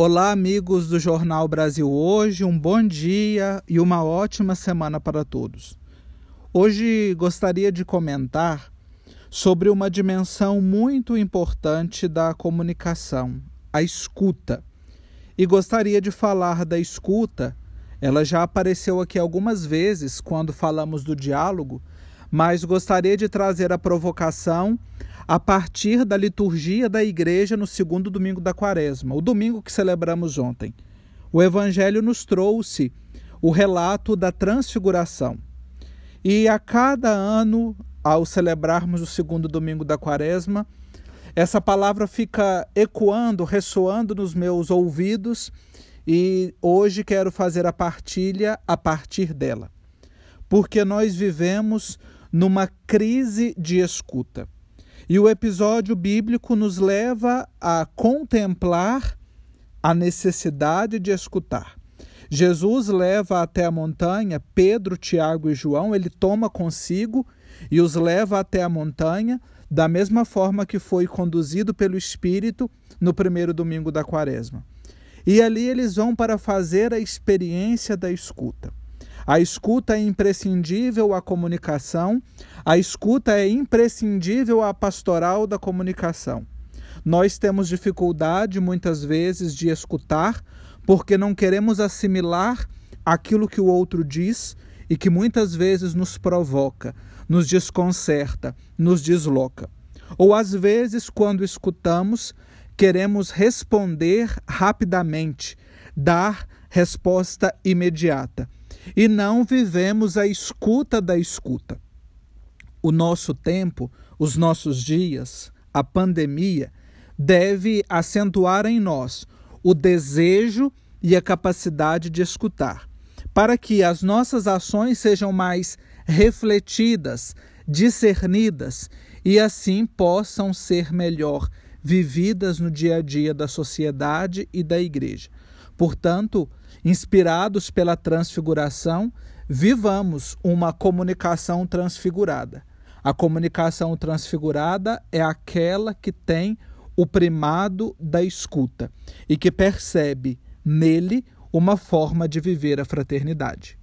Olá, amigos do Jornal Brasil Hoje, um bom dia e uma ótima semana para todos. Hoje gostaria de comentar sobre uma dimensão muito importante da comunicação, a escuta. E gostaria de falar da escuta, ela já apareceu aqui algumas vezes quando falamos do diálogo, mas gostaria de trazer a provocação a partir da liturgia da igreja no segundo domingo da quaresma, o domingo que celebramos ontem. O Evangelho nos trouxe o relato da transfiguração. E a cada ano, ao celebrarmos o segundo domingo da quaresma, essa palavra fica ecoando, ressoando nos meus ouvidos e hoje quero fazer a partilha a partir dela. Porque nós vivemos numa crise de escuta. E o episódio bíblico nos leva a contemplar a necessidade de escutar. Jesus leva até a montanha Pedro, Tiago e João, ele toma consigo e os leva até a montanha, da mesma forma que foi conduzido pelo Espírito no primeiro domingo da quaresma. E ali eles vão para fazer a experiência da escuta. A escuta é imprescindível à comunicação, a escuta é imprescindível à pastoral da comunicação. Nós temos dificuldade muitas vezes de escutar porque não queremos assimilar aquilo que o outro diz e que muitas vezes nos provoca, nos desconcerta, nos desloca. Ou às vezes, quando escutamos, queremos responder rapidamente, dar resposta imediata e não vivemos a escuta da escuta. O nosso tempo, os nossos dias, a pandemia, deve acentuar em nós o desejo e a capacidade de escutar, para que as nossas ações sejam mais refletidas, discernidas e assim possam ser melhor vividas no dia a dia da sociedade e da igreja. Portanto, inspirados pela transfiguração, vivamos uma comunicação transfigurada. A comunicação transfigurada é aquela que tem o primado da escuta e que percebe nele uma forma de viver a fraternidade.